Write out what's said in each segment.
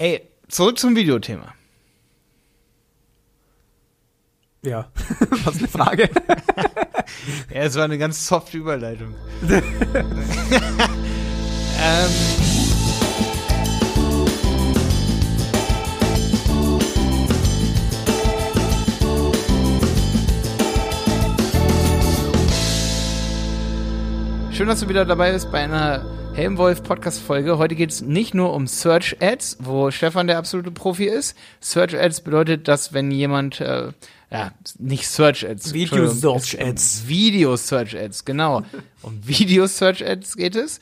Ey, zurück zum Videothema. Ja, was eine Frage. ja, es war eine ganz softe Überleitung. ähm, Schön, dass du wieder dabei bist bei einer Helmwolf Podcast Folge. Heute geht es nicht nur um Search Ads, wo Stefan der absolute Profi ist. Search Ads bedeutet, dass wenn jemand äh, ja, nicht Search Ads. Video Search Ads. Video Search Ads, genau. Um Video Search Ads geht es.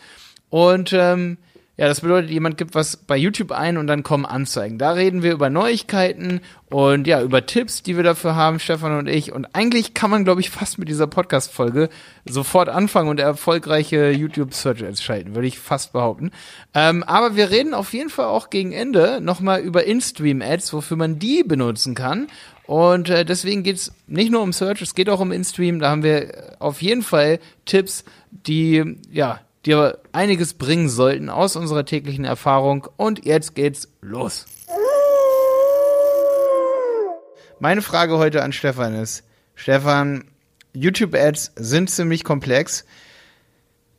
Und ähm, ja, das bedeutet, jemand gibt was bei YouTube ein und dann kommen Anzeigen. Da reden wir über Neuigkeiten und ja, über Tipps, die wir dafür haben, Stefan und ich. Und eigentlich kann man, glaube ich, fast mit dieser Podcast-Folge sofort anfangen und erfolgreiche YouTube-Search Ads schalten, würde ich fast behaupten. Ähm, aber wir reden auf jeden Fall auch gegen Ende nochmal über In-Stream-Ads, wofür man die benutzen kann. Und äh, deswegen geht's nicht nur um Search, es geht auch um In-Stream. Da haben wir auf jeden Fall Tipps, die ja dir einiges bringen sollten aus unserer täglichen Erfahrung. Und jetzt geht's los. Meine Frage heute an Stefan ist, Stefan, YouTube-Ads sind ziemlich komplex.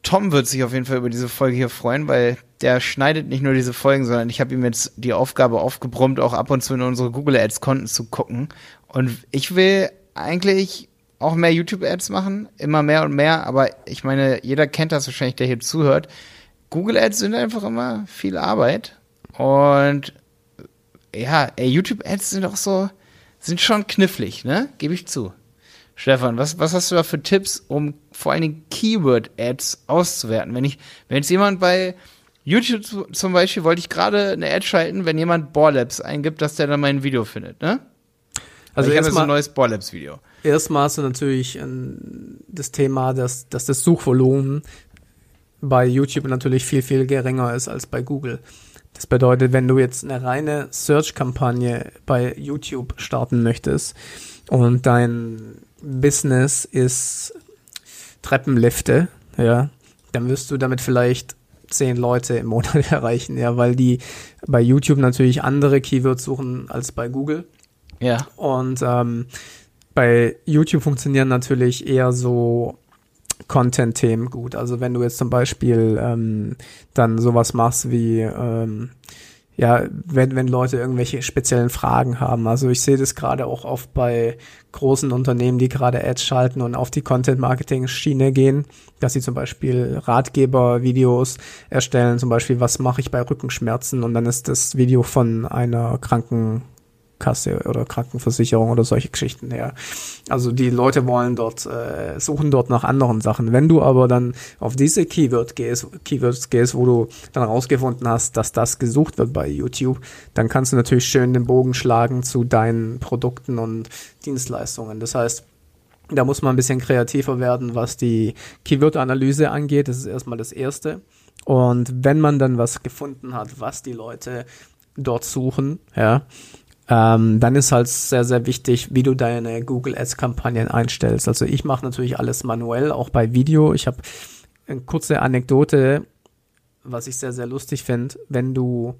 Tom wird sich auf jeden Fall über diese Folge hier freuen, weil der schneidet nicht nur diese Folgen, sondern ich habe ihm jetzt die Aufgabe aufgebrummt, auch ab und zu in unsere Google Ads Konten zu gucken. Und ich will eigentlich auch mehr YouTube-Ads machen, immer mehr und mehr, aber ich meine, jeder kennt das wahrscheinlich, der hier zuhört. Google Ads sind einfach immer viel Arbeit und ja, YouTube-Ads sind auch so, sind schon knifflig, ne? Gebe ich zu. Stefan, was, was hast du da für Tipps, um vor allen Dingen Keyword-Ads auszuwerten? Wenn ich, wenn jetzt jemand bei YouTube zum Beispiel, wollte ich gerade eine Ad schalten, wenn jemand Borlabs eingibt, dass der dann mein Video findet, ne? Also ich habe so ein neues Borlabs-Video erstmal hast du natürlich ähm, das Thema, dass, dass das Suchvolumen bei YouTube natürlich viel, viel geringer ist als bei Google. Das bedeutet, wenn du jetzt eine reine Search-Kampagne bei YouTube starten möchtest und dein Business ist Treppenlifte, ja, dann wirst du damit vielleicht zehn Leute im Monat erreichen, ja, weil die bei YouTube natürlich andere Keywords suchen als bei Google. Ja. Und ähm, bei YouTube funktionieren natürlich eher so Content-Themen gut. Also wenn du jetzt zum Beispiel ähm, dann sowas machst wie ähm, ja, wenn, wenn Leute irgendwelche speziellen Fragen haben. Also ich sehe das gerade auch oft bei großen Unternehmen, die gerade Ads schalten und auf die Content-Marketing-Schiene gehen, dass sie zum Beispiel Ratgeber-Videos erstellen, zum Beispiel, was mache ich bei Rückenschmerzen und dann ist das Video von einer kranken Kasse oder Krankenversicherung oder solche Geschichten her. Also die Leute wollen dort, äh, suchen dort nach anderen Sachen. Wenn du aber dann auf diese Keyword gehst, Keywords gehst, wo du dann rausgefunden hast, dass das gesucht wird bei YouTube, dann kannst du natürlich schön den Bogen schlagen zu deinen Produkten und Dienstleistungen. Das heißt, da muss man ein bisschen kreativer werden, was die Keyword-Analyse angeht. Das ist erstmal das Erste. Und wenn man dann was gefunden hat, was die Leute dort suchen, ja, ähm, dann ist halt sehr, sehr wichtig, wie du deine Google Ads Kampagnen einstellst. Also ich mache natürlich alles manuell, auch bei Video. Ich habe eine kurze Anekdote, was ich sehr, sehr lustig finde, wenn du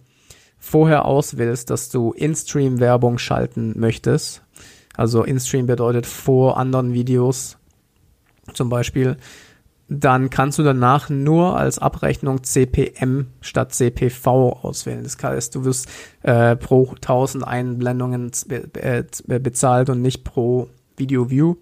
vorher auswählst, dass du In-Stream Werbung schalten möchtest. Also In-Stream bedeutet vor anderen Videos zum Beispiel dann kannst du danach nur als Abrechnung CPM statt CPV auswählen. Das heißt, du wirst äh, pro 1000 Einblendungen be äh, bezahlt und nicht pro Video View.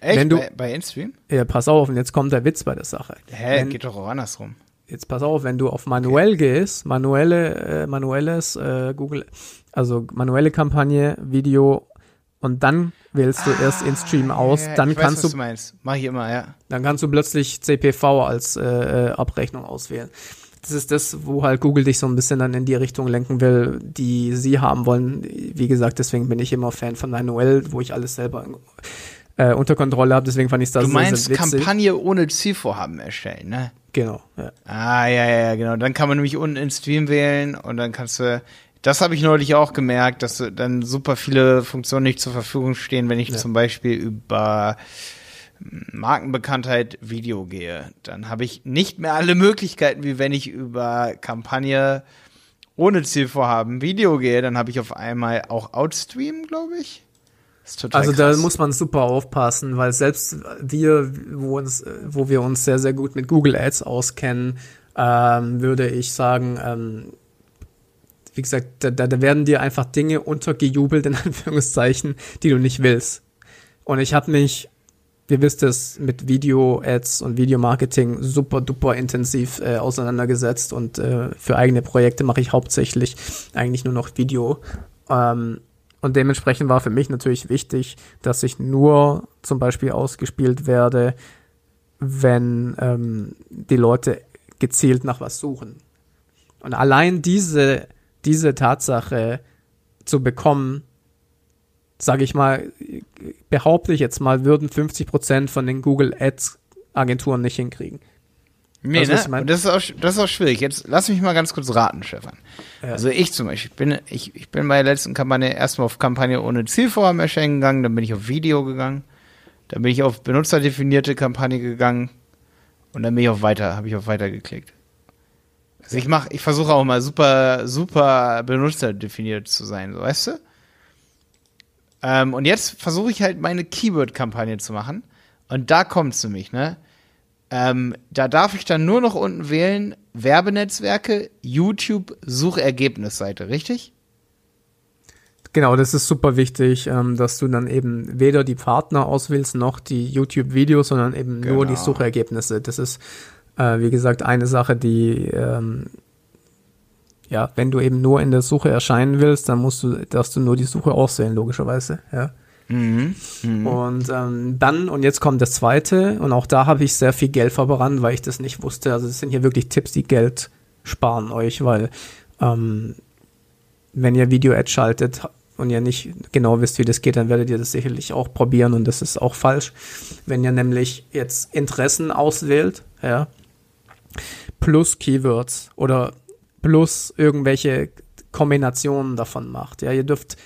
Echt? Wenn du, bei, bei InStream? Ja, pass auf, und jetzt kommt der Witz bei der Sache. Hä, wenn, geht doch auch andersrum. Jetzt pass auf, wenn du auf manuell okay. gehst, manuelle, äh, manuelles äh, Google, also manuelle Kampagne, Video und dann wählst du ah, erst in Stream aus, ja, dann kannst weiß, du, du Mach ich immer, ja. Dann kannst du plötzlich CPV als äh, äh, Abrechnung auswählen. Das ist das, wo halt Google dich so ein bisschen dann in die Richtung lenken will, die sie haben wollen. Wie gesagt, deswegen bin ich immer Fan von manuell, wo ich alles selber äh, unter Kontrolle habe. Deswegen fand ich das Du meinst sehr, sehr Kampagne ohne Zielvorhaben erstellen, ne? Genau. Ja. Ah, ja, ja, genau. Dann kann man nämlich unten in Stream wählen und dann kannst du das habe ich neulich auch gemerkt, dass dann super viele Funktionen nicht zur Verfügung stehen, wenn ich ja. zum Beispiel über Markenbekanntheit Video gehe. Dann habe ich nicht mehr alle Möglichkeiten, wie wenn ich über Kampagne ohne Zielvorhaben Video gehe, dann habe ich auf einmal auch Outstream, glaube ich. Also krass. da muss man super aufpassen, weil selbst wir, wo, uns, wo wir uns sehr, sehr gut mit Google Ads auskennen, ähm, würde ich sagen, ähm, wie gesagt, da, da werden dir einfach Dinge untergejubelt, in Anführungszeichen, die du nicht willst. Und ich habe mich, ihr wisst es, mit Video-Ads und Videomarketing super duper intensiv äh, auseinandergesetzt und äh, für eigene Projekte mache ich hauptsächlich eigentlich nur noch Video. Ähm, und dementsprechend war für mich natürlich wichtig, dass ich nur zum Beispiel ausgespielt werde, wenn ähm, die Leute gezielt nach was suchen. Und allein diese, diese Tatsache zu bekommen, sage ich mal, behaupte ich jetzt mal, würden 50 Prozent von den Google Ads Agenturen nicht hinkriegen. Nee, also, ne? das, ist auch, das ist auch schwierig. Jetzt lass mich mal ganz kurz raten, Stefan. Ja. Also ich zum Beispiel, ich bin, ich, ich bin bei der letzten Kampagne erstmal auf Kampagne ohne Zielvorhaben gegangen, dann bin ich auf Video gegangen, dann bin ich auf benutzerdefinierte Kampagne gegangen und dann bin ich auf Weiter, habe ich auf Weiter geklickt. Also ich mache, ich versuche auch mal super, super benutzerdefiniert zu sein, so weißt du? Ähm, und jetzt versuche ich halt meine Keyword-Kampagne zu machen. Und da kommt es nämlich, ne? Ähm, da darf ich dann nur noch unten wählen, Werbenetzwerke, YouTube, Suchergebnisseite, richtig? Genau, das ist super wichtig, ähm, dass du dann eben weder die Partner auswählst noch die YouTube-Videos, sondern eben genau. nur die genau. Suchergebnisse. Das ist, äh, wie gesagt, eine Sache, die ähm, ja, wenn du eben nur in der Suche erscheinen willst, dann musst du, darfst du nur die Suche auswählen, logischerweise, ja. Mhm. Mhm. Und ähm, dann, und jetzt kommt das zweite, und auch da habe ich sehr viel Geld verbrannt, weil ich das nicht wusste. Also es sind hier wirklich Tipps, die Geld sparen euch, weil ähm, wenn ihr Video-Ad schaltet und ihr nicht genau wisst, wie das geht, dann werdet ihr das sicherlich auch probieren und das ist auch falsch. Wenn ihr nämlich jetzt Interessen auswählt, ja, plus Keywords oder plus irgendwelche Kombinationen davon macht. Ja, ihr dürft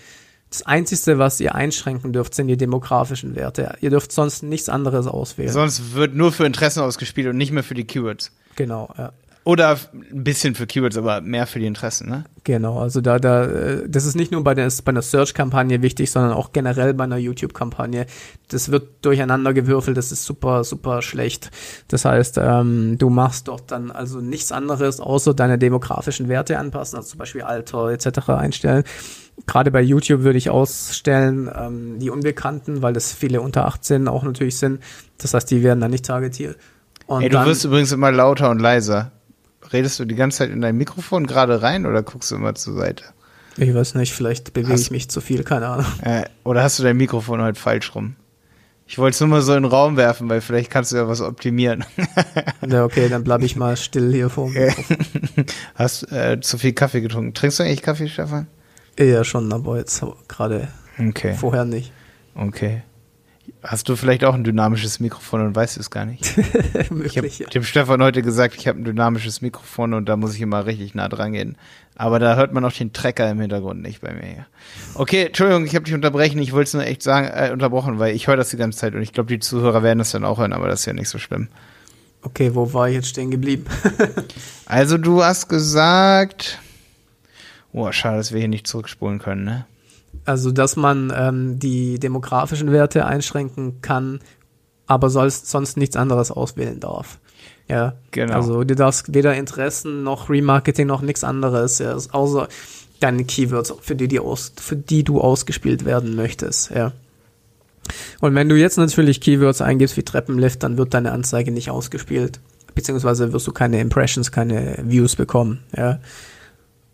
das Einzige, was ihr einschränken dürft, sind die demografischen Werte. Ihr dürft sonst nichts anderes auswählen. Sonst wird nur für Interessen ausgespielt und nicht mehr für die Keywords. Genau, ja. Oder ein bisschen für Keywords, aber mehr für die Interessen, ne? Genau, also da, da, äh, das ist nicht nur bei, der, bei einer Search-Kampagne wichtig, sondern auch generell bei einer YouTube-Kampagne. Das wird durcheinander gewürfelt, das ist super, super schlecht. Das heißt, ähm, du machst dort dann also nichts anderes, außer deine demografischen Werte anpassen, also zum Beispiel Alter etc. einstellen. Gerade bei YouTube würde ich ausstellen, ähm, die Unbekannten, weil das viele unter 18 auch natürlich sind. Das heißt, die werden dann nicht targetiert. Und Ey, du wirst übrigens immer lauter und leiser redest du die ganze Zeit in dein Mikrofon gerade rein oder guckst du immer zur Seite? Ich weiß nicht, vielleicht bewege ich mich zu viel, keine Ahnung. Äh, oder hast du dein Mikrofon heute falsch rum? Ich wollte es nur mal so in den Raum werfen, weil vielleicht kannst du ja was optimieren. ja, okay, dann bleibe ich mal still hier vor mir. Hast äh, zu viel Kaffee getrunken. Trinkst du eigentlich Kaffee, Stefan? Ja, schon, aber jetzt gerade okay. vorher nicht. Okay. Hast du vielleicht auch ein dynamisches Mikrofon und weißt es gar nicht? ich habe dem Stefan heute gesagt, ich habe ein dynamisches Mikrofon und da muss ich immer richtig nah dran gehen. Aber da hört man auch den Trecker im Hintergrund nicht bei mir. Okay, Entschuldigung, ich habe dich unterbrechen. Ich wollte es nur echt sagen, äh, unterbrochen, weil ich höre das die ganze Zeit und ich glaube, die Zuhörer werden das dann auch hören, aber das ist ja nicht so schlimm. Okay, wo war ich jetzt stehen geblieben? also du hast gesagt, oh, schade, dass wir hier nicht zurückspulen können, ne? Also, dass man ähm, die demografischen Werte einschränken kann, aber sonst, sonst nichts anderes auswählen darf. Ja, genau. Also, du darfst weder Interessen noch Remarketing noch nichts anderes, ja, außer deine Keywords, für die, die aus, für die du ausgespielt werden möchtest, ja. Und wenn du jetzt natürlich Keywords eingibst wie Treppenlift, dann wird deine Anzeige nicht ausgespielt. Beziehungsweise wirst du keine Impressions, keine Views bekommen, ja.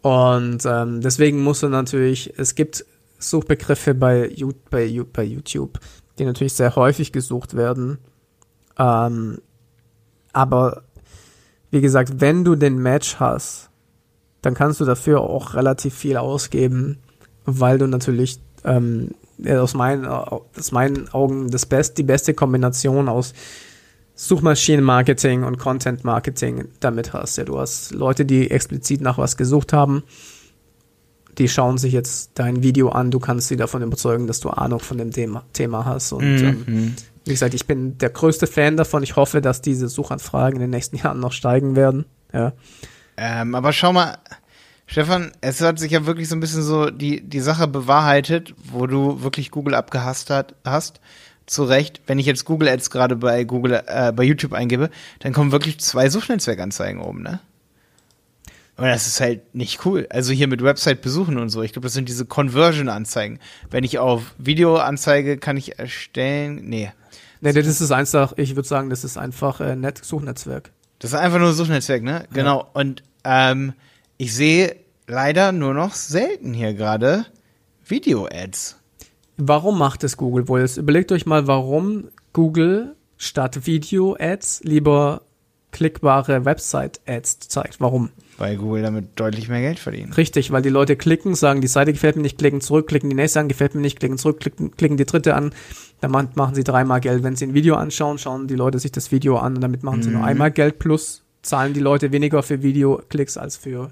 Und ähm, deswegen musst du natürlich, es gibt Suchbegriffe bei, bei, bei YouTube, die natürlich sehr häufig gesucht werden. Ähm, aber wie gesagt, wenn du den Match hast, dann kannst du dafür auch relativ viel ausgeben, weil du natürlich ähm, aus, meinen, aus meinen Augen das best, die beste Kombination aus Suchmaschinenmarketing und Content Marketing damit hast. Ja, du hast Leute, die explizit nach was gesucht haben die schauen sich jetzt dein Video an, du kannst sie davon überzeugen, dass du Ahnung von dem Thema, Thema hast. Und mhm. ähm, wie gesagt, ich bin der größte Fan davon. Ich hoffe, dass diese Suchanfragen in den nächsten Jahren noch steigen werden. Ja. Ähm, aber schau mal, Stefan, es hat sich ja wirklich so ein bisschen so die, die Sache bewahrheitet, wo du wirklich Google abgehasst hat, hast. Zu Recht, wenn ich jetzt Google Ads gerade bei Google, äh, bei YouTube eingebe, dann kommen wirklich zwei Suchnetzwerkanzeigen oben, ne? Und das ist halt nicht cool. Also hier mit Website besuchen und so. Ich glaube, das sind diese Conversion-Anzeigen. Wenn ich auf Videoanzeige kann ich erstellen. Nee. Nee, das ist einfach, ich würde sagen, das ist einfach äh, Net Suchnetzwerk. Das ist einfach nur Suchnetzwerk, ne? Genau. Und ähm, ich sehe leider nur noch selten hier gerade Video-Ads. Warum macht es Google wohl? Jetzt überlegt euch mal, warum Google statt Video-Ads lieber klickbare Website-Ads zeigt. Warum? Weil Google damit deutlich mehr Geld verdient. Richtig, weil die Leute klicken, sagen, die Seite gefällt mir nicht, klicken zurück, klicken die nächste an, gefällt mir nicht, klicken zurück, klicken, klicken die dritte an. Dann machen sie dreimal Geld. Wenn sie ein Video anschauen, schauen die Leute sich das Video an und damit machen sie nur Mhm. einmal Geld plus zahlen die Leute weniger für Videoklicks als für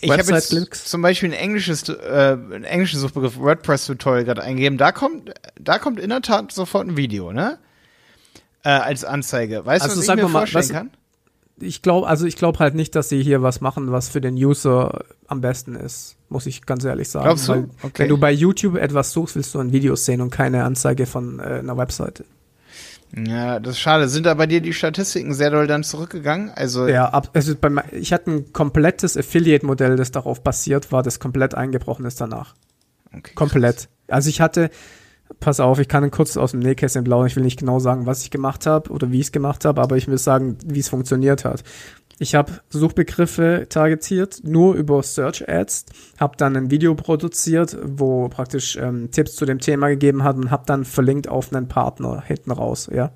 Ich habe jetzt zum Beispiel ein englisches, äh, einen englischen Suchbegriff WordPress-Tutorial gerade eingegeben. Da kommt, da kommt in der Tat sofort ein Video, ne? Äh, als Anzeige. Weißt Also du, was ich mir mal, vorstellen was- kann? Ich glaube, also ich glaube halt nicht, dass sie hier was machen, was für den User am besten ist, muss ich ganz ehrlich sagen. Glaubst du? Weil, Okay. Wenn du bei YouTube etwas suchst, willst du ein Video sehen und keine Anzeige von äh, einer Webseite. Ja, das ist schade. Sind da bei dir die Statistiken sehr doll dann zurückgegangen? Also, Ja, ab, also bei, ich hatte ein komplettes Affiliate-Modell, das darauf basiert war, das komplett eingebrochen ist danach. okay, Komplett. Also ich hatte, pass auf, ich kann kurz aus dem Nähkästchen blauen, ich will nicht genau sagen, was ich gemacht habe oder wie ich es gemacht habe, aber ich will sagen, wie es funktioniert hat. Ich habe Suchbegriffe targetiert, nur über Search Ads, habe dann ein Video produziert, wo praktisch ähm, Tipps zu dem Thema gegeben hat und habe dann verlinkt auf einen Partner hinten raus, ja.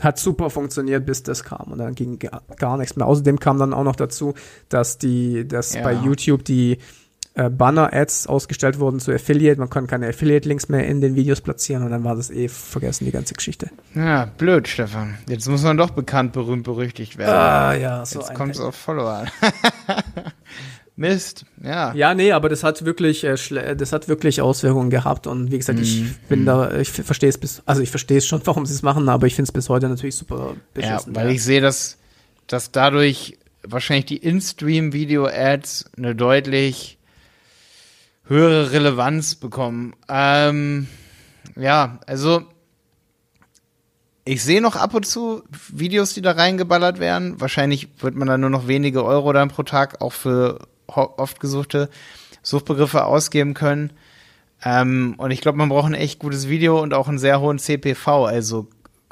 Hat super funktioniert, bis das kam und dann ging gar, gar nichts mehr. Außerdem kam dann auch noch dazu, dass die, dass Ja. bei YouTube die äh, Banner-Ads ausgestellt wurden zu Affiliate. Man konnte keine Affiliate-Links mehr in den Videos platzieren und dann war das eh vergessen, die ganze Geschichte. Ja, blöd, Stefan. Jetzt muss man doch bekannt, berühmt, berüchtigt werden. Ah, ja, so Jetzt kommt es auf Follower an. Mist, ja. Ja, nee, aber das hat wirklich, äh, das hat wirklich Auswirkungen gehabt und wie gesagt, ich Mhm. bin da, ich verstehe es bis, also ich verstehe es schon, warum sie es machen, aber ich finde es bis heute natürlich super Ja, beschissen. weil ich sehe, dass, dass dadurch wahrscheinlich die In-Stream-Video-Ads eine deutlich höhere Relevanz bekommen. Ähm, ja, also ich sehe noch ab und zu Videos, die da reingeballert werden. Wahrscheinlich wird man dann nur noch wenige Euro dann pro Tag auch für oft gesuchte Suchbegriffe ausgeben können. Ähm, und ich glaube, man braucht ein echt gutes Video und auch einen sehr hohen CPV, also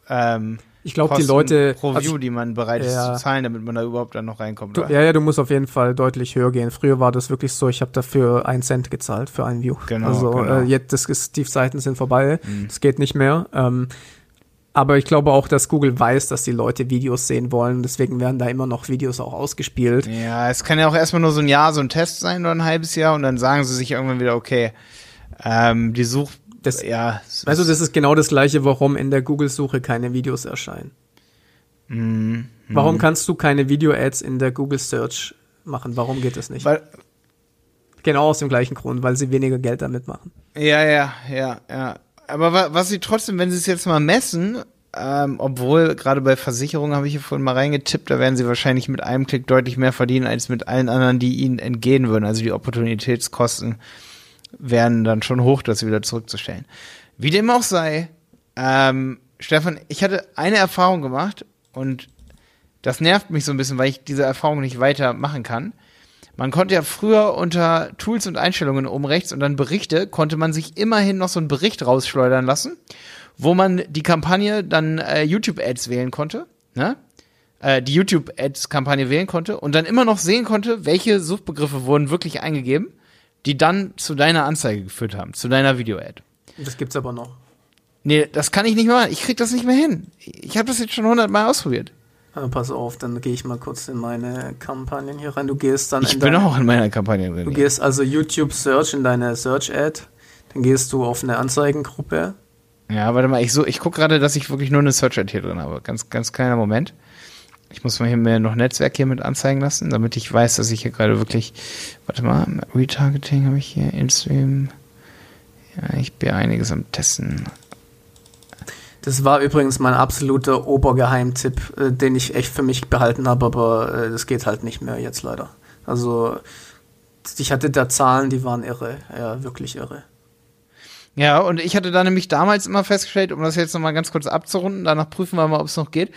ähm, ich glaube, die Leute, pro also View, die man bereit ist Ja. zu zahlen, damit man da überhaupt dann noch reinkommt. Du, ja, ja, du musst auf jeden Fall deutlich höher gehen. Früher war das wirklich so, ich habe dafür einen Cent gezahlt für ein View. Genau, Also genau. Äh, jetzt, das ist, die Seiten sind vorbei, Mhm. es geht nicht mehr. Ähm, aber ich glaube auch, dass Google weiß, dass die Leute Videos sehen wollen. Deswegen werden da immer noch Videos auch ausgespielt. Ja, es kann ja auch erstmal nur so ein Jahr, so ein Test sein oder ein halbes Jahr und dann sagen sie sich irgendwann wieder, okay, ähm, die Such, Das- ja, Also ist- das ist genau das gleiche, warum in der Google-Suche keine Videos erscheinen. Mhm. Warum kannst du keine Video-Ads in der Google-Search machen? Warum geht das nicht? Weil, genau aus dem gleichen Grund, weil sie weniger Geld damit machen. ja, ja, ja, ja. Aber wa was sie trotzdem, wenn sie es jetzt mal messen, ähm, obwohl gerade bei Versicherungen habe ich hier vorhin mal reingetippt, da werden sie wahrscheinlich mit einem Klick deutlich mehr verdienen als mit allen anderen, die ihnen entgehen würden. Also die Opportunitätskosten wären dann schon hoch, das wieder zurückzustellen. Wie dem auch sei, ähm, Stefan, ich hatte eine Erfahrung gemacht und das nervt mich so ein bisschen, weil ich diese Erfahrung nicht weiter machen kann. Man konnte ja früher unter Tools und Einstellungen oben rechts und dann Berichte, konnte man sich immerhin noch so einen Bericht rausschleudern lassen, wo man die Kampagne dann äh, YouTube-Ads wählen konnte, ne? Äh, die YouTube-Ads-Kampagne wählen konnte und dann immer noch sehen konnte, welche Suchbegriffe wurden wirklich eingegeben, die dann zu deiner Anzeige geführt haben, zu deiner Video-Ad. Das gibt's aber noch. Nee, das kann ich nicht mehr machen. Ich krieg das nicht mehr hin. Ich habe das jetzt schon hundertmal ausprobiert. Ah, pass auf, dann gehe ich mal kurz in meine Kampagnen hier rein. Du gehst dann Ich in bin auch in meiner Kampagne drin. Du gehst also YouTube Search in deine Search Ad. Dann gehst du auf eine Anzeigengruppe. Ja, warte mal, ich, so, ich gucke gerade, dass ich wirklich nur eine Search Ad hier drin habe. Ganz, ganz kleiner Moment. Ich muss mal hier mir noch Netzwerk hier mit anzeigen lassen, damit ich weiß, dass ich hier gerade wirklich. Warte mal, Retargeting habe ich hier, InStream. Ja, ich bin einiges am Testen. Das war übrigens mein absoluter Obergeheimtipp, äh, den ich echt für mich behalten habe, aber äh, das geht halt nicht mehr jetzt leider. Also Ich hatte da Zahlen, die waren irre. Ja, wirklich irre. Ja, und ich hatte da nämlich damals immer festgestellt, um das jetzt nochmal ganz kurz abzurunden, danach prüfen wir mal, ob es noch geht,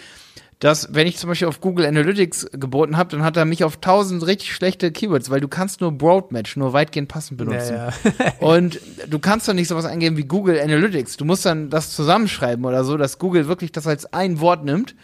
dass wenn ich zum Beispiel auf Google Analytics geboten habe, dann hat er mich auf tausend richtig schlechte Keywords, weil du kannst nur Broadmatch, nur weitgehend passend benutzen. Ja, ja. und du kannst doch nicht sowas eingeben wie Google Analytics. Du musst dann das zusammenschreiben oder so, dass Google wirklich das als ein Wort nimmt.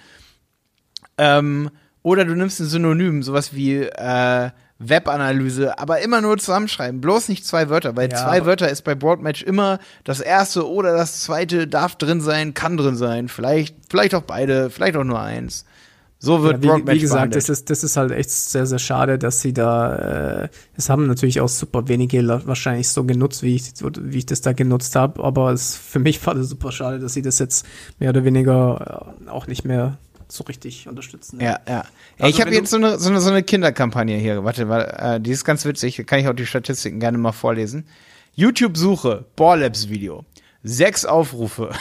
Ähm, oder du nimmst ein Synonym, sowas wie äh, Webanalyse, aber immer nur zusammenschreiben, bloß nicht zwei Wörter, weil Ja, zwei Wörter ist bei Broadmatch immer das erste oder das zweite darf drin sein, kann drin sein, vielleicht, vielleicht auch beide, vielleicht auch nur eins. So wird Ja, wie, Broadmatch wie gesagt, behandelt. das ist, das ist halt echt sehr, sehr schade, dass sie da, äh, es haben natürlich auch super wenige wahrscheinlich so genutzt, wie ich, wie ich das da genutzt habe, aber es, für mich war das super schade, dass sie das jetzt mehr oder weniger äh, auch nicht mehr so richtig unterstützen. Ja, ja. ja Also ich habe jetzt so eine, so, eine, so eine Kinderkampagne hier. Warte, warte äh, die ist ganz witzig. Kann ich auch die Statistiken gerne mal vorlesen. YouTube-Suche, Borlabs-Video. Sechs Aufrufe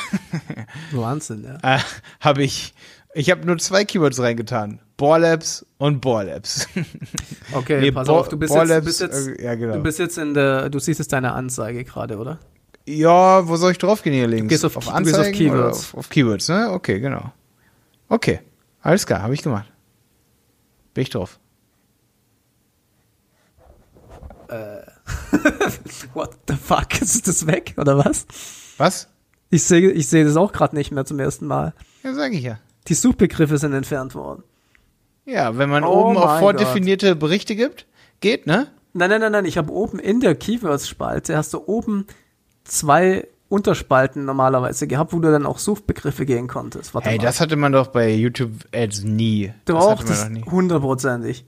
Wahnsinn, ja. äh, habe ich. Ich habe nur zwei Keywords reingetan. Borlabs und Borlabs. Okay, Nee, pass Bo- auf, du bist, jetzt, du Borlabs, bist jetzt, äh, ja, genau. du bist jetzt in der, du siehst jetzt deine Anzeige gerade, oder? ja, wo soll ich draufgehen hier links? gehst auf Key- du gehst auf Anzeigen Keywords. Auf, auf Keywords, ne? Okay, genau. Okay, alles klar, habe ich gemacht. Bin ich drauf. What the fuck? Ist das weg, oder was? Was? Ich sehe ich sehe das auch gerade nicht mehr zum ersten Mal. Ja, sag ich ja. Die Suchbegriffe sind entfernt worden. Ja, wenn man Oh oben auf vordefinierte Berichte gibt, geht, ne? Nein, nein, nein, nein. Ich habe oben in der Keywords-Spalte hast du oben zwei Unterspalten normalerweise gehabt, wo du dann auch Suchbegriffe gehen konntest. Warte Hey, mal. das hatte man doch bei YouTube Ads nie. das das doch nie. hundertprozentig.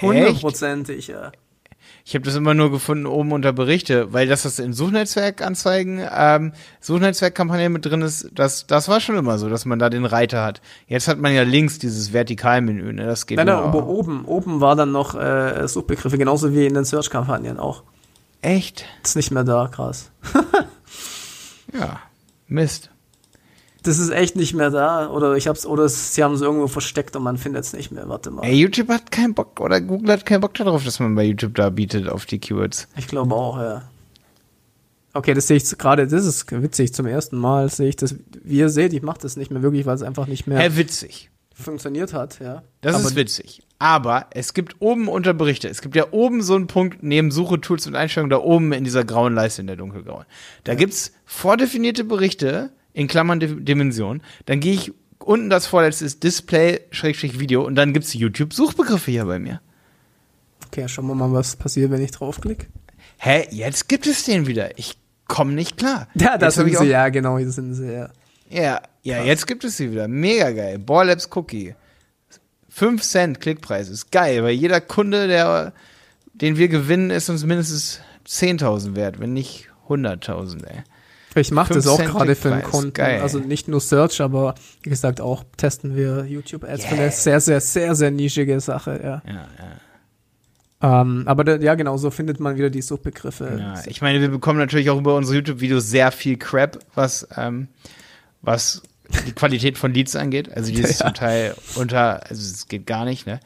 Hundertprozentig, ja. Ich habe das immer nur gefunden oben unter Berichte, weil das das in Suchnetzwerkanzeigen, ähm, Suchnetzwerkkampagne mit drin ist, das, das war schon immer so, dass man da den Reiter hat. Jetzt hat man ja links dieses Vertikalmenü, ne? Das geht Nein, mir nein, auch. oben, oben war dann noch äh, Suchbegriffe, genauso wie in den Search-Kampagnen auch. Echt? Ist nicht mehr da, krass. Ja. Mist. Das ist echt nicht mehr da. Oder ich hab's, oder sie haben es irgendwo versteckt und man findet es nicht mehr. Warte mal. Ey, YouTube hat keinen Bock, oder Google hat keinen Bock darauf, dass man bei YouTube da bietet auf die Keywords. Ich glaube auch, ja. Okay, das sehe ich gerade, das ist witzig. Zum ersten Mal sehe ich das. Wie ihr seht, ich mache das nicht mehr wirklich, weil es einfach nicht mehr Hä, witzig. funktioniert hat, ja. Das Aber ist witzig. Aber es gibt oben unter Berichte, es gibt ja oben so einen Punkt neben Suche, Tools und Einstellungen, da oben in dieser grauen Leiste, in der dunkelgrauen. Da gibt's vordefinierte Berichte, in Klammern Di- Dimension. Dann gehe ich unten das vorletzte ist Display, Schrägstrich Video und dann gibt's YouTube-Suchbegriffe hier bei mir. Okay, schauen wir mal, was passiert, wenn ich draufklicke. Hä, jetzt gibt es den wieder. Ich komme nicht klar. Ja, das sind ich sie, auch- ja, genau, das sind sie, ja. Ja, ja, jetzt gibt es sie wieder. Mega geil. Borlabs Cookie. 5 Cent Klickpreis. Ist geil, weil jeder Kunde, der, den wir gewinnen, ist uns mindestens 10.000 wert, wenn nicht 100.000, ey. Ich mache das auch gerade für einen Kunden. geil. Also nicht nur Search, aber wie gesagt, auch testen wir YouTube-Ads für Yeah. eine sehr, sehr, sehr, sehr nischige Sache, ja. Ja, ja. Ähm, aber da, ja, genau, so findet man wieder die Suchbegriffe. ja. Ich meine, wir bekommen natürlich auch über unsere YouTube-Videos sehr viel Crap, was, ähm, was die Qualität von Leads angeht. Also die ist Ja. zum Teil unter, also es geht gar nicht, ne?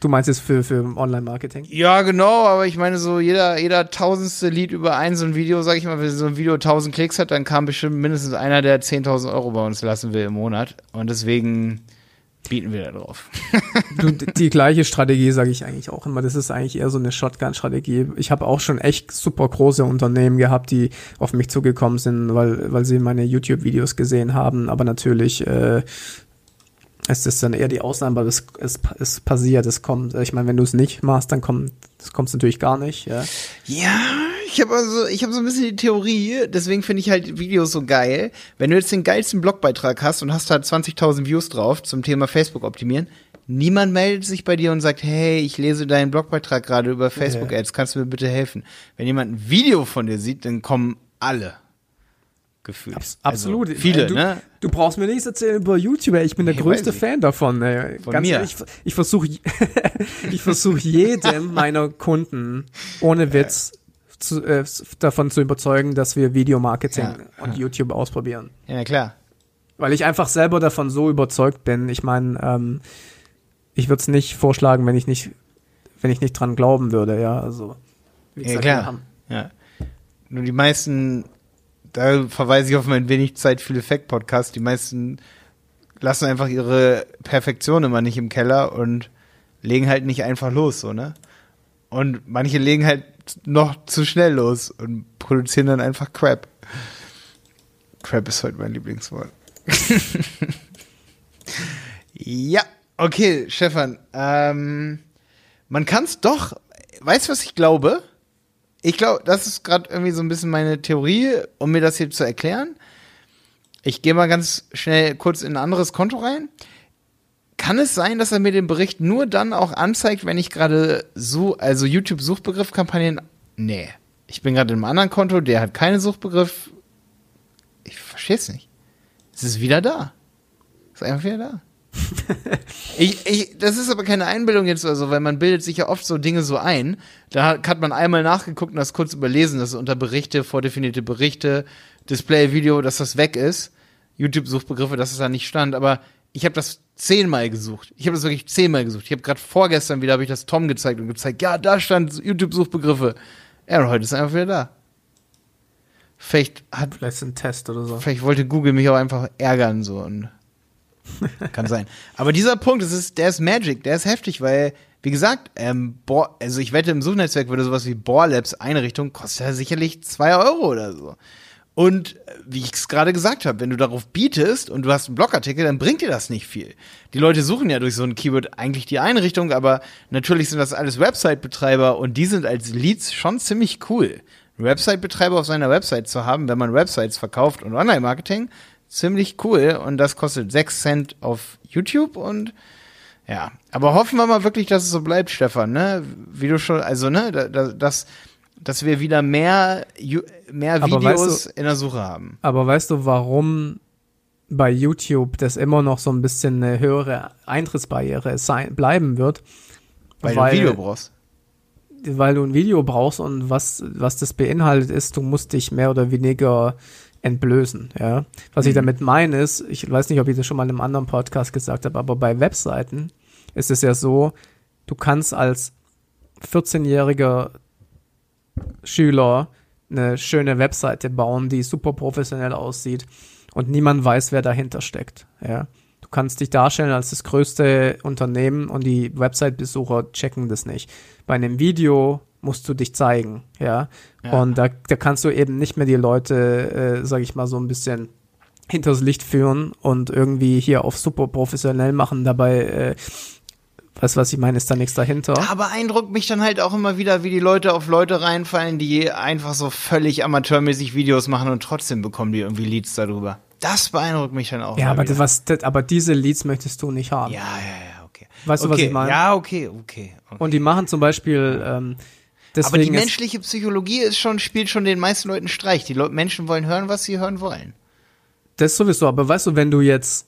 Du meinst jetzt für, für Online-Marketing? Ja, genau, aber ich meine, so jeder, jeder tausendste Lied über ein so ein Video, sag ich mal, wenn so ein Video 1000 Klicks hat, dann kam bestimmt mindestens einer, der 10.000 Euro bei uns lassen will im Monat. Und deswegen bieten wir da drauf. Du, die gleiche Strategie sage ich eigentlich auch immer. Das ist eigentlich eher so eine Shotgun-Strategie. Ich habe auch schon echt super große Unternehmen gehabt, die auf mich zugekommen sind, weil, weil sie meine YouTube-Videos gesehen haben. Aber natürlich äh, ist das dann eher die Ausnahme, weil es, es, es passiert, es kommt. Ich meine, wenn du es nicht machst, dann kommt es kommt natürlich gar nicht. Ja. Ja, ich habe also, ich habe so ein bisschen die Theorie, deswegen finde ich halt Videos so geil. Wenn du jetzt den geilsten Blogbeitrag hast und hast halt 20.000 Views drauf zum Thema Facebook optimieren, niemand meldet sich bei dir und sagt, hey, ich lese deinen Blogbeitrag gerade über Facebook Ads, kannst du mir bitte helfen? Wenn jemand ein Video von dir sieht, dann kommen alle. Gefühlt. Abs absolut. Also, viele, du, ne? Du brauchst mir nichts erzählen über YouTube. ey. Ich bin der Nee, größte. Fan davon. Ey. Von Ganz mir. ehrlich, ich, versuche ich versuch jedem meiner Kunden ohne Witz zu, äh, davon zu überzeugen, dass wir Videomarketing Ja, und YouTube ausprobieren. Ja, klar. Weil ich einfach selber davon so überzeugt bin. Ich meine, ähm, ich würde es nicht vorschlagen, wenn ich nicht wenn ich nicht dran glauben würde, ja, also. wie Ja, gesagt, klar. wir haben- Ja. Nur die meisten, da verweise ich auf meinen wenig Zeit für Effekt Podcast, die meisten lassen einfach ihre Perfektion immer nicht im Keller und legen halt nicht einfach los, so, ne? Und manche legen halt noch zu schnell los und produzieren dann einfach Crap. Crap ist heute mein Lieblingswort. ja, okay, Stefan. Ähm, man kann es doch. Weißt du, was ich glaube? Ich glaube, das ist gerade irgendwie so ein bisschen meine Theorie, um mir das hier zu erklären. Ich gehe mal ganz schnell kurz in ein anderes Konto rein. Kann es sein, dass er mir den Bericht nur dann auch anzeigt, wenn ich gerade so, also YouTube-Suchbegriffkampagnen. Nee. Ich bin gerade in einem anderen Konto, der hat keine Suchbegriff. Ich verstehe es nicht. Es ist wieder da. Es ist einfach wieder da. ich, ich, das ist aber keine Einbildung jetzt oder so, weil man bildet sich ja oft so Dinge so ein. Da hat hat man einmal nachgeguckt und das kurz überlesen, dass unter Berichte, vordefinierte Berichte, Display, Video, dass das weg ist. YouTube-Suchbegriffe, dass es da nicht stand. Aber ich habe das zehnmal gesucht. Ich habe das wirklich zehnmal gesucht. Ich habe gerade vorgestern wieder, habe ich das Tom gezeigt und gezeigt, ja, da stand YouTube-Suchbegriffe. Ja, und heute ist er einfach wieder da. Vielleicht hat Vielleicht ist ein Test oder so. Vielleicht wollte Google mich auch einfach ärgern, so und kann sein. Aber dieser Punkt, das ist, der ist Magic, der ist heftig, weil, wie gesagt, ähm, Bohr, also ich wette, im Suchnetzwerk würde sowas wie Bohrlabs Einrichtung kostet ja sicherlich zwei Euro oder so. Und äh, wie ich es gerade gesagt habe, wenn du darauf bietest und du hast einen Blogartikel, dann bringt dir das nicht viel. Die Leute suchen ja durch so ein Keyword eigentlich die Einrichtung, aber natürlich sind das alles Website-Betreiber und die sind als Leads schon ziemlich cool. Website-Betreiber auf seiner Website zu haben, wenn man Websites verkauft und Online-Marketing, ziemlich cool und das kostet 6 Cent auf YouTube und ja, aber hoffen wir mal wirklich, dass es so bleibt, Stefan, ne? Wie du schon, also, ne, da- da- dass, wir wieder mehr, mehr Videos weißt in der Suche haben. Aber weißt du, warum bei YouTube das immer noch so ein bisschen eine höhere Eintrittsbarriere sein, bleiben wird? Weil, du ein Video brauchst. weil du ein Video brauchst und was, was das beinhaltet ist, du musst dich mehr oder weniger entblößen, ja. Was ich Mhm. damit meine ist, ich weiß nicht, ob ich das schon mal in einem anderen Podcast gesagt habe, aber bei Webseiten ist es ja so, du kannst als 14-jähriger Schüler eine schöne Webseite bauen, die super professionell aussieht und niemand weiß, wer dahinter steckt, ja. Du kannst dich darstellen als das größte Unternehmen und die Website-Besucher checken das nicht. Bei einem Video musst du dich zeigen, ja. Ja. Und da, da kannst du eben nicht mehr die Leute, äh, sag ich mal, so ein bisschen hinters Licht führen und irgendwie hier auf super professionell machen, dabei, äh, weißt du, was ich meine, ist da nichts dahinter. Da beeindruckt mich dann halt auch immer wieder, wie die Leute auf Leute reinfallen, die einfach so völlig amateurmäßig Videos machen und trotzdem bekommen die irgendwie Leads darüber. Das beeindruckt mich dann auch. ja, aber, was, aber diese Leads möchtest du nicht haben. Ja, ja, ja, okay. Weißt du, okay. was ich meine? Ja, okay, okay. okay. Und die machen zum Beispiel, ähm, deswegen aber die menschliche Psychologie ist schon, spielt schon den meisten Leuten Streich. Die Leu Menschen wollen hören, was sie hören wollen. Das sowieso, aber weißt du, wenn du jetzt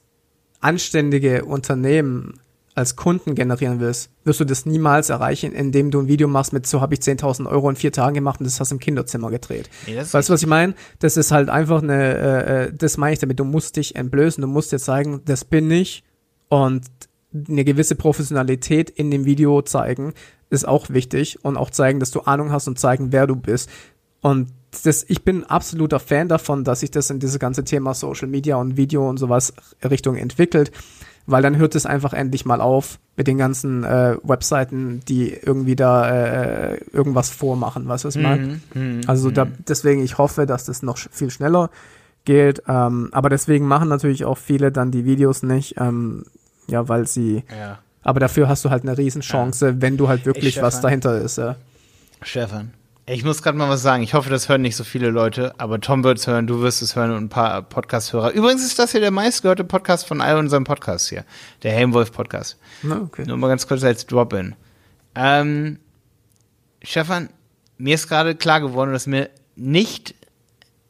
anständige Unternehmen als Kunden generieren willst, wirst du das niemals erreichen, indem du ein Video machst mit so habe ich 10.000 Euro in vier Tagen gemacht und das hast du im Kinderzimmer gedreht. Nee, weißt du, was ich meine? Das ist halt einfach eine, äh, äh, das meine ich damit, du musst dich entblößen, du musst dir zeigen, das bin ich und eine gewisse Professionalität in dem Video zeigen, ist auch wichtig und auch zeigen, dass du Ahnung hast und zeigen, wer du bist. Und das, ich bin absoluter Fan davon, dass sich das in dieses ganze Thema Social Media und Video und sowas Richtung entwickelt, weil dann hört es einfach endlich mal auf mit den ganzen äh, Webseiten, die irgendwie da äh, irgendwas vormachen, weißt du, was ich meine? Mhm, Also da, deswegen, ich hoffe, dass das noch viel schneller geht. Ähm, aber deswegen machen natürlich auch viele dann die Videos nicht, ähm, ja, weil sie, Ja. aber dafür hast du halt eine Riesenchance, wenn du halt wirklich Ey, was dahinter ist. Ja. Stefan, ich muss gerade mal was sagen. Ich hoffe, das hören nicht so viele Leute, aber Tom wird es hören, du wirst es hören und ein paar Podcast-Hörer. Übrigens ist das hier der meistgehörte Podcast von all unseren Podcasts hier. Der Helmwolf-Podcast. Okay. Nur mal ganz kurz als Drop-In. Ähm, Stefan, mir ist gerade klar geworden, dass mir nicht,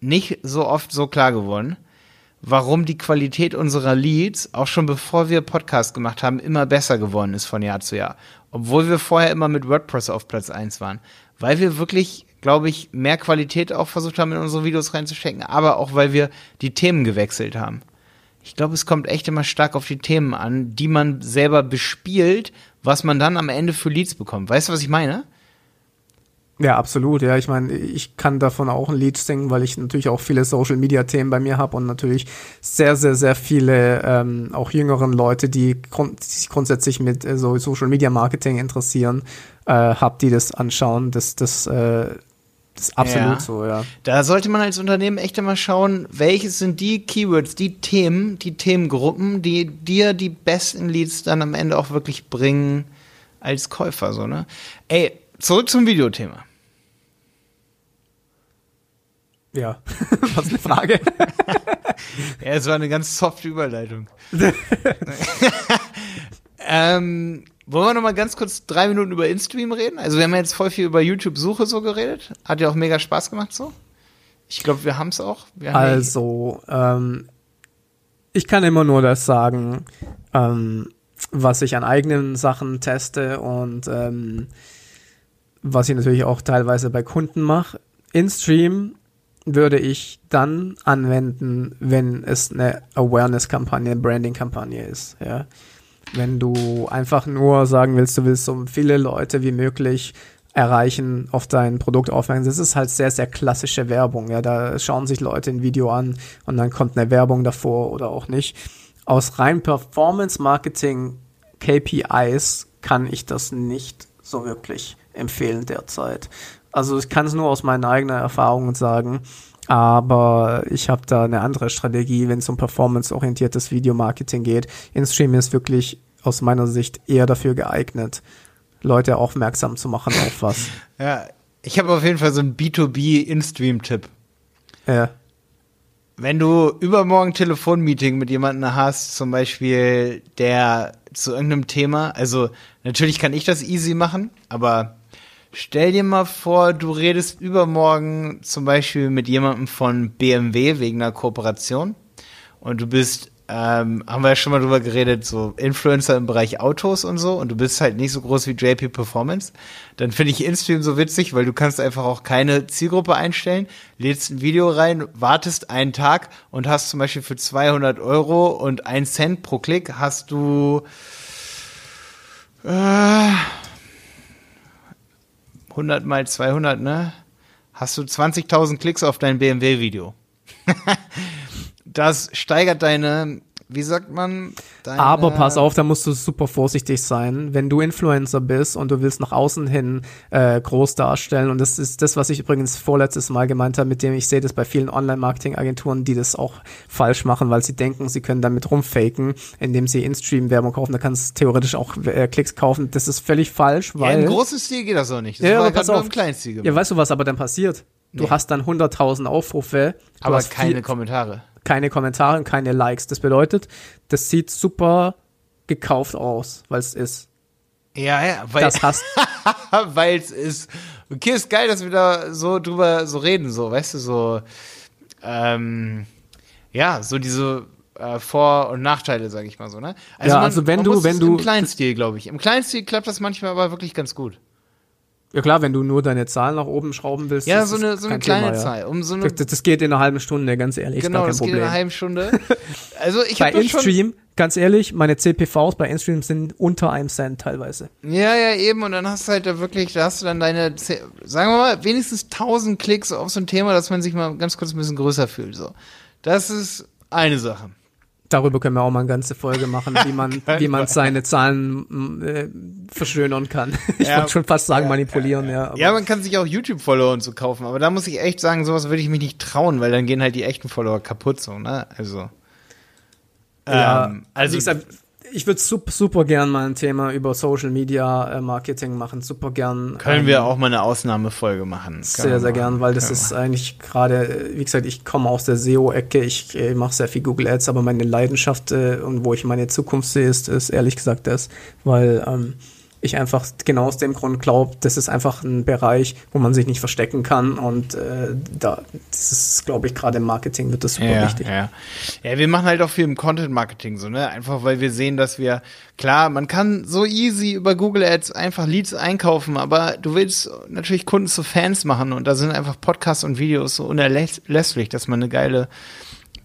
nicht so oft so klar geworden, warum die Qualität unserer Leads, auch schon bevor wir Podcast gemacht haben, immer besser geworden ist von Jahr zu Jahr. Obwohl wir vorher immer mit WordPress auf Platz 1 waren. Weil wir wirklich, glaube ich, mehr Qualität auch versucht haben, in unsere Videos reinzustecken, aber auch weil wir die Themen gewechselt haben. Ich glaube, es kommt echt immer stark auf die Themen an, die man selber bespielt, was man dann am Ende für Leads bekommt. Weißt du, was ich meine? Ja, absolut. Ja, ich meine, ich kann davon auch ein Lied singen, weil ich natürlich auch viele Social Media Themen bei mir habe und natürlich sehr, sehr, sehr viele ähm, auch jüngeren Leute, die, grund die sich grundsätzlich mit äh, so Social Media Marketing interessieren, äh, habe, die das anschauen. Das, das, äh, das ist absolut ja. so, ja. Da sollte man als Unternehmen echt immer schauen, welches sind die Keywords, die Themen, die Themengruppen, die dir die besten Leads dann am Ende auch wirklich bringen als Käufer, so, ne? Ey, zurück zum Videothema. Ja, was eine Frage. ja, es war eine ganz softe Überleitung. ähm, wollen wir noch mal ganz kurz drei Minuten über InStream reden? Also wir haben ja jetzt voll viel über YouTube-Suche so geredet. Hat ja auch mega Spaß gemacht so. Ich glaube, wir haben es auch. Also, ähm, ich kann immer nur das sagen, ähm, was ich an eigenen Sachen teste und ähm, was ich natürlich auch teilweise bei Kunden mache. InStream würde ich dann anwenden, wenn es eine Awareness-Kampagne, Branding-Kampagne ist. Ja. Wenn du einfach nur sagen willst, du willst so viele Leute wie möglich erreichen, auf dein Produkt aufmerksam. Das ist halt sehr, sehr klassische Werbung. Ja, da schauen sich Leute ein Video an und dann kommt eine Werbung davor oder auch nicht. Aus rein Performance-Marketing KPIs kann ich das nicht so wirklich empfehlen derzeit. Also ich kann es nur aus meinen eigenen Erfahrungen sagen, aber ich habe da eine andere Strategie, wenn es um performanceorientiertes Videomarketing geht. InStream ist wirklich aus meiner Sicht eher dafür geeignet, Leute aufmerksam zu machen auf was. Ja, ich habe auf jeden Fall so einen B2B InStream-Tipp. Ja. Wenn du übermorgen Telefonmeeting mit jemandem hast, zum Beispiel, der zu irgendeinem Thema, also natürlich kann ich das easy machen, aber Stell dir mal vor, du redest übermorgen zum Beispiel mit jemandem von BMW wegen einer Kooperation und du bist, ähm, haben wir ja schon mal drüber geredet, so Influencer im Bereich Autos und so und du bist halt nicht so groß wie JP Performance, dann finde ich InStream so witzig, weil du kannst einfach auch keine Zielgruppe einstellen, lädst ein Video rein, wartest einen Tag und hast zum Beispiel für 200 Euro und 1 Cent pro Klick hast du äh, 100 mal 200, ne? Hast du 20.000 Klicks auf dein BMW-Video. das steigert deine wie sagt man? Deine Aber pass auf, da musst du super vorsichtig sein. Wenn du Influencer bist und du willst nach außen hin äh, groß darstellen, und das ist das, was ich übrigens vorletztes Mal gemeint habe, mit dem ich sehe das bei vielen Online-Marketing-Agenturen, die das auch falsch machen, weil sie denken, sie können damit rumfaken, indem sie In-Stream-Werbung kaufen. Da kannst du theoretisch auch äh, Klicks kaufen. Das ist völlig falsch, weil. Ja, Im großen Stil geht das auch nicht. Das ja, aber pass auf. Im kleinen Stil gemacht. Ja, weißt du, was aber dann passiert? Du nee. hast dann 100.000 Aufrufe. Aber keine Kommentare keine Kommentare und keine Likes. Das bedeutet, das sieht super gekauft aus, weil es ist. Ja, ja, weil das hast weil es ist. Okay, ist geil, dass wir da so drüber so reden, so, weißt du, so ähm, ja, so diese äh, Vor- und Nachteile, sage ich mal so, ne? Also ja, man, also wenn du, wenn du im kleinen Stil, glaube ich, im kleinen Stil klappt das manchmal aber wirklich ganz gut. Ja klar, wenn du nur deine Zahlen nach oben schrauben willst. Ja, so eine, so eine kleine Thema, Zahl. Um so eine das, das, geht in einer halben Stunde, ganz ehrlich. Genau, das Problem. geht in einer halben Stunde. Also ich Bei InStream, ganz ehrlich, meine CPVs bei InStream sind unter einem Cent teilweise. Ja, ja, eben. Und dann hast du halt da wirklich, da hast du dann deine, sagen wir mal, wenigstens 1000 Klicks auf so ein Thema, dass man sich mal ganz kurz ein bisschen größer fühlt. So, Das ist eine Sache. Darüber können wir auch mal eine ganze Folge machen, wie man, wie man seine Zahlen äh, verschönern kann. Ich ja, wollte schon fast sagen, ja, manipulieren, ja. Ja, ja, man kann sich auch YouTube-Follower und so kaufen, aber da muss ich echt sagen, sowas würde ich mich nicht trauen, weil dann gehen halt die echten Follower kaputt, so, ne? Also. Ja, ähm, also, wie gesagt, ich würde super, super gern mal ein Thema über Social Media äh, Marketing machen. Super gern. Können ähm, wir auch mal eine Ausnahmefolge machen. Sehr, sehr gern, weil das ist eigentlich gerade, äh, wie gesagt, ich komme aus der SEO-Ecke, ich äh, mache sehr viel Google Ads, aber meine Leidenschaft äh, und wo ich meine Zukunft sehe, ist, ist ehrlich gesagt das, weil ähm, ich einfach genau aus dem Grund glaube, das ist einfach ein Bereich, wo man sich nicht verstecken kann und äh, da das ist, glaube ich, gerade im Marketing wird das super ja, wichtig. Ja. ja, wir machen halt auch viel im Content-Marketing so, ne? Einfach weil wir sehen, dass wir, klar, man kann so easy über Google Ads einfach Leads einkaufen, aber du willst natürlich Kunden zu Fans machen und da sind einfach Podcasts und Videos so unerlässlich, dass man eine geile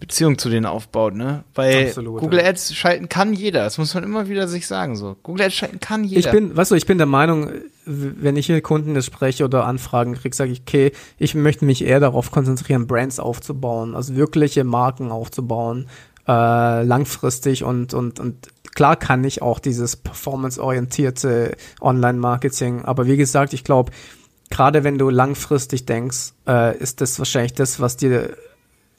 Beziehung zu denen aufbaut, ne? Weil Absolut, Google ja. Ads schalten kann jeder. Das muss man immer wieder sich sagen, so. Google Ads schalten kann jeder. Ich bin, weißt du, ich bin der Meinung, wenn ich hier Kunden das spreche oder Anfragen kriege, sage ich, okay, ich möchte mich eher darauf konzentrieren, Brands aufzubauen, also wirkliche Marken aufzubauen, äh, langfristig und, und, und klar kann ich auch dieses performanceorientierte Online-Marketing, aber wie gesagt, ich glaube, gerade wenn du langfristig denkst, äh, ist das wahrscheinlich das, was dir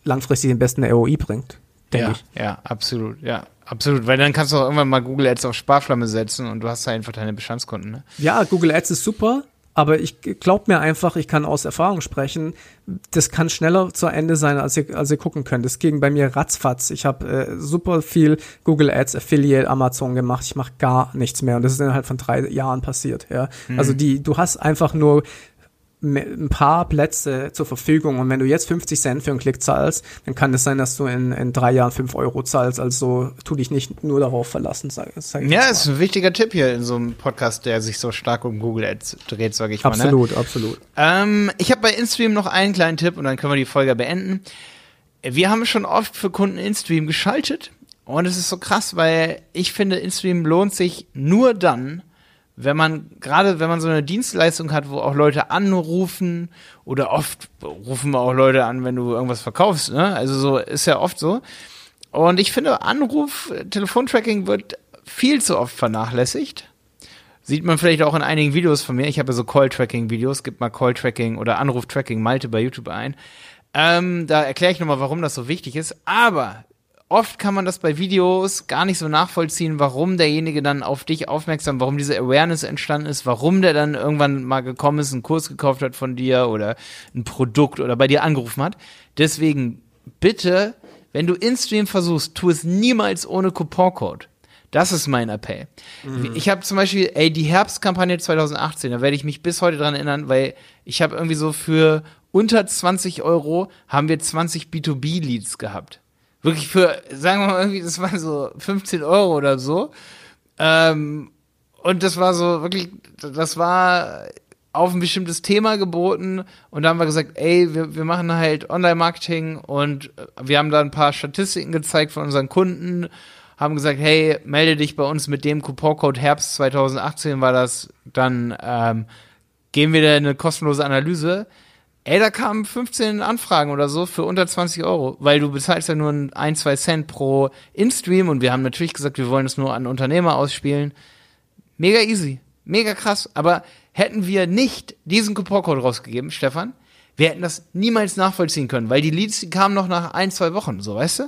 langfristig den besten ROI bringt, denke ja, ich. ja, absolut, ja, absolut. Weil dann kannst du auch irgendwann mal Google Ads auf Sparflamme setzen und du hast da einfach deine Bestandskunden, ne? Ja, Google Ads ist super, aber ich glaub mir einfach, ich kann aus Erfahrung sprechen, das kann schneller zu Ende sein, als ihr, als ihr gucken könnt. Das ging bei mir ratzfatz. Ich habe äh, super viel Google Ads, Affiliate, Amazon gemacht. Ich mache gar nichts mehr und das ist innerhalb von drei Jahren passiert. Ja, also die, du hast einfach nur ein paar Plätze zur Verfügung und wenn du jetzt 50 Cent für einen Klick zahlst, dann kann es sein, dass du in, in drei Jahren 5 Euro zahlst. Also tu dich nicht nur darauf verlassen, sag, sag ich Ja, ist ein wichtiger Tipp hier in so einem Podcast, der sich so stark um Google Ads dreht, sage ich mal. mal. Ne? Absolut, absolut. Ähm, ich habe bei InStream noch einen kleinen Tipp und dann können wir die Folge beenden. Wir haben schon oft für Kunden InStream geschaltet und es ist so krass, weil ich finde, InStream lohnt sich nur dann, wenn man, gerade wenn man so eine Dienstleistung hat, wo auch Leute anrufen oder oft rufen auch Leute an, wenn du irgendwas verkaufst, ne? Also so ist ja oft so. Und ich finde, Anruf, Telefontracking wird viel zu oft vernachlässigt. Sieht man vielleicht auch in einigen Videos von mir. Ich habe ja so Call-Tracking-Videos. Gib mal Call-Tracking oder Anruf-Tracking Malte bei YouTube ein. Ähm, da erkläre ich nochmal, warum das so wichtig ist. Aber oft kann man das bei Videos gar nicht so nachvollziehen, warum derjenige dann auf dich aufmerksam, warum diese Awareness entstanden ist, warum der dann irgendwann mal gekommen ist, einen Kurs gekauft hat von dir oder ein Produkt oder bei dir angerufen hat. Deswegen bitte, wenn du InStream versuchst, tu es niemals ohne Couponcode. Das ist mein Appell. Ich habe zum Beispiel, ey, die Herbstkampagne 2018, da werde ich mich bis heute dran erinnern, weil ich habe irgendwie so für unter 20 Euro haben wir 20 B2B-Leads gehabt. Wirklich für, sagen wir mal, irgendwie, das waren so 15 Euro oder so. Ähm, und das war so wirklich, das war auf ein bestimmtes Thema geboten und da haben wir gesagt, ey, wir, wir machen halt Online-Marketing und wir haben da ein paar Statistiken gezeigt von unseren Kunden, haben gesagt, hey, melde dich bei uns mit dem Couponcode Herbst 2018 war das, dann ähm, geben wir dir eine kostenlose Analyse. Ey, da kamen 15 Anfragen oder so für unter 20 Euro, weil du bezahlst ja nur ein, zwei Cent pro In-Stream und wir haben natürlich gesagt, wir wollen es nur an Unternehmer ausspielen. Mega easy, mega krass. Aber hätten wir nicht diesen Couponcode rausgegeben, Stefan, wir hätten das niemals nachvollziehen können, weil die Leads, kamen noch nach ein, zwei Wochen, so weißt du?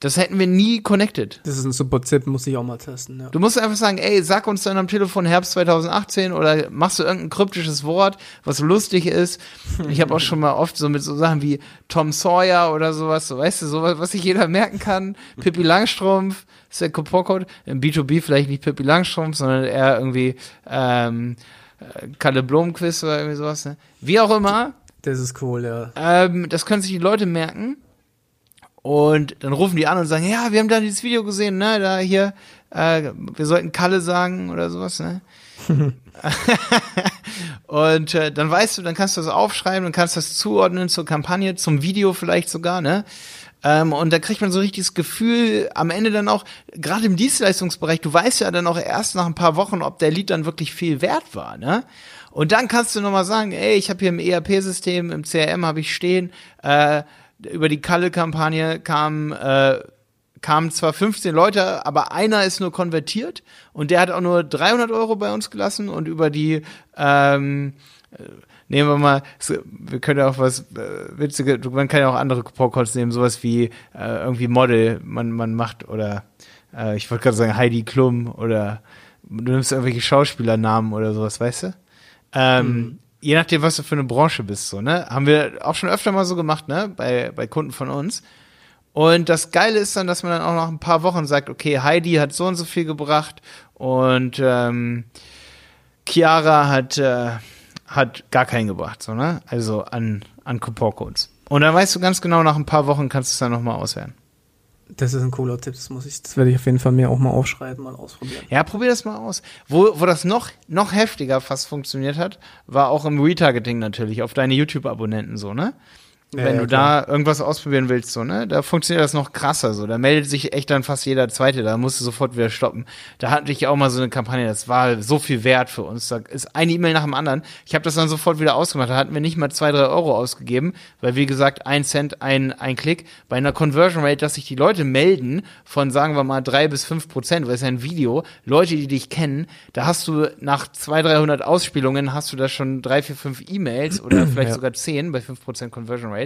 Das hätten wir nie connected. Das ist ein super Tipp, muss ich auch mal testen. Ja. Du musst einfach sagen, ey, sag uns dann am Telefon Herbst 2018 oder machst du irgendein kryptisches Wort, was lustig ist. Ich habe auch schon mal oft so mit so Sachen wie Tom Sawyer oder sowas, so weißt du, sowas, was sich jeder merken kann. Pippi Langstrumpf, ist der Couponcode. Im B2B vielleicht nicht Pippi Langstrumpf, sondern eher irgendwie ähm, äh, Kalle Blomquist oder irgendwie sowas. Ne? Wie auch immer, Das ist cool, ja. ähm, das können sich die Leute merken. Und dann rufen die an und sagen, ja, wir haben da dieses Video gesehen, ne, da hier, äh, wir sollten Kalle sagen oder sowas, ne? und äh, dann weißt du, dann kannst du das aufschreiben und kannst das zuordnen zur Kampagne, zum Video vielleicht sogar, ne? Ähm, und da kriegt man so richtig das Gefühl, am Ende dann auch, gerade im Dienstleistungsbereich, du weißt ja dann auch erst nach ein paar Wochen, ob der Lied dann wirklich viel wert war, ne? Und dann kannst du nochmal sagen, ey, ich habe hier im ERP-System, im CRM habe ich stehen, äh, über die Kalle-Kampagne kam äh, kamen zwar 15 Leute, aber einer ist nur konvertiert und der hat auch nur 300 Euro bei uns gelassen und über die, ähm, äh, nehmen wir mal, wir können ja auch was äh, witzige, man kann ja auch andere Couponcodes nehmen, sowas wie äh, irgendwie Model, man, man macht oder äh, ich wollte gerade sagen Heidi Klum oder du nimmst irgendwelche Schauspielernamen oder sowas, weißt du? Ähm, Je nachdem, was du für eine Branche bist, so, ne? Haben wir auch schon öfter mal so gemacht, ne? Bei, bei Kunden von uns. Und das Geile ist dann, dass man dann auch nach ein paar Wochen sagt, okay, Heidi hat so und so viel gebracht und ähm, Chiara hat, äh, hat gar keinen gebracht, so, ne? Also an, an Couponcodes. Und dann weißt du ganz genau, nach ein paar Wochen kannst du es dann nochmal auswerten. Das ist ein cooler Tipp, das muss ich, das werde ich auf jeden Fall mir auch mal aufschreiben, mal ausprobieren. Ja, probier das mal aus. Wo, wo das noch, noch heftiger fast funktioniert hat, war auch im Retargeting natürlich, auf deine YouTube-Abonnenten so, ne? Wenn ja, du da irgendwas ausprobieren willst, so, ne, da funktioniert das noch krasser, so. Da meldet sich echt dann fast jeder Zweite, da musst du sofort wieder stoppen. Da hatte ich auch mal so eine Kampagne, das war so viel wert für uns. Da ist eine E-Mail nach dem anderen. Ich habe das dann sofort wieder ausgemacht. Da hatten wir nicht mal zwei, drei Euro ausgegeben, weil wie gesagt, ein Cent, ein, ein Klick. Bei einer Conversion Rate, dass sich die Leute melden von, sagen wir mal, drei bis fünf Prozent, weil es ja ein Video, Leute, die dich kennen, da hast du nach zwei, dreihundert Ausspielungen hast du da schon drei, vier, fünf E-Mails oder vielleicht Ja. sogar zehn bei fünf Prozent Conversion Rate.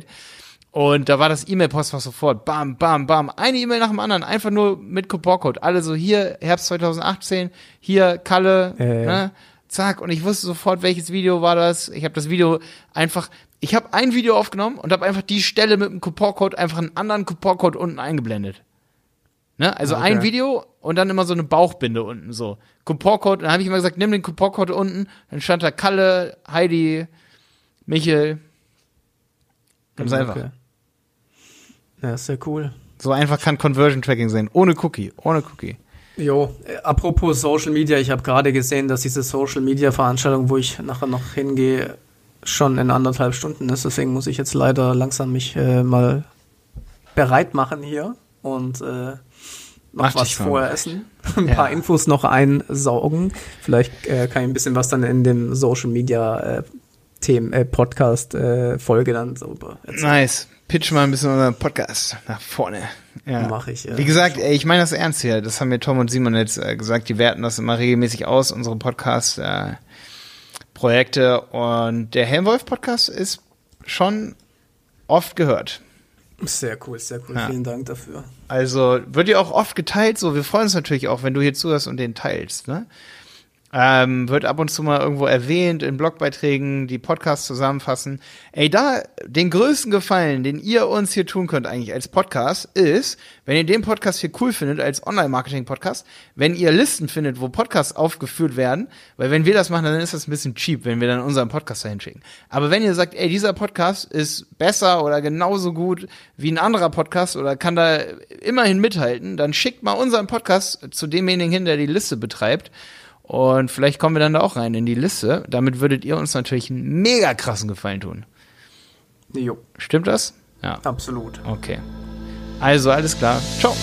Und da war das E-Mail-Postfach sofort. Bam, bam, bam. Eine E-Mail nach dem anderen. Einfach nur mit Couponcode. Alle so hier, Herbst 2018, hier, Kalle, ja. ne? Zack. Und ich wusste sofort, welches Video war das. Ich habe das Video einfach, ich habe ein Video aufgenommen und habe einfach die Stelle mit dem Couponcode einfach einen anderen Couponcode unten eingeblendet. Ne? Also Okay. ein Video und dann immer so eine Bauchbinde unten so. Couponcode, dann habe ich immer gesagt, nimm den Couponcode unten. Dann stand da Kalle, Heidi, Michel. Ganz einfach. Okay. Ja, sehr cool. So einfach kann Conversion Tracking sein. Ohne Cookie. Ohne Cookie. Jo, äh, apropos Social Media, ich habe gerade gesehen, dass diese Social Media Veranstaltung, wo ich nachher noch hingehe, schon in anderthalb Stunden ist. Deswegen muss ich jetzt leider langsam mich äh, mal bereit machen hier und äh, noch Mach was vorher essen, ein Ja. paar Infos noch einsaugen. Vielleicht äh, kann ich ein bisschen was dann in dem Social Media äh, Themen, äh, Podcast äh, Folge dann erzählen. Nice. Pitch mal ein bisschen unseren Podcast nach vorne. Ja. Mach ich, ja. Wie gesagt, ey, ich meine das ernst hier. Das haben mir Tom und Simon jetzt äh, gesagt. Die werten das immer regelmäßig aus, unsere Podcast-Projekte. und der Helmwolf-Podcast ist schon oft gehört. Sehr cool, sehr cool. Ja. Vielen Dank dafür. Also wird ja auch oft geteilt. So, wir freuen uns natürlich auch, wenn du hier zuhörst und den teilst. Ne? Ähm, wird ab und zu mal irgendwo erwähnt in Blogbeiträgen, die Podcasts zusammenfassen. Ey, da den größten Gefallen, den ihr uns hier tun könnt eigentlich als Podcast, ist, wenn ihr den Podcast hier cool findet als Online-Marketing-Podcast, wenn ihr Listen findet, wo Podcasts aufgeführt werden, weil wenn wir das machen, dann ist das ein bisschen cheap, wenn wir dann unseren Podcast dahin schicken. Aber wenn ihr sagt, ey, dieser Podcast ist besser oder genauso gut wie ein anderer Podcast oder kann da immerhin mithalten, dann schickt mal unseren Podcast zu demjenigen hin, der die Liste betreibt. Und vielleicht kommen wir dann da auch rein in die Liste. Damit würdet ihr uns natürlich einen mega krassen Gefallen tun. Jo, Stimmt das? Ja. absolut. Okay. Also, alles klar. Ciao.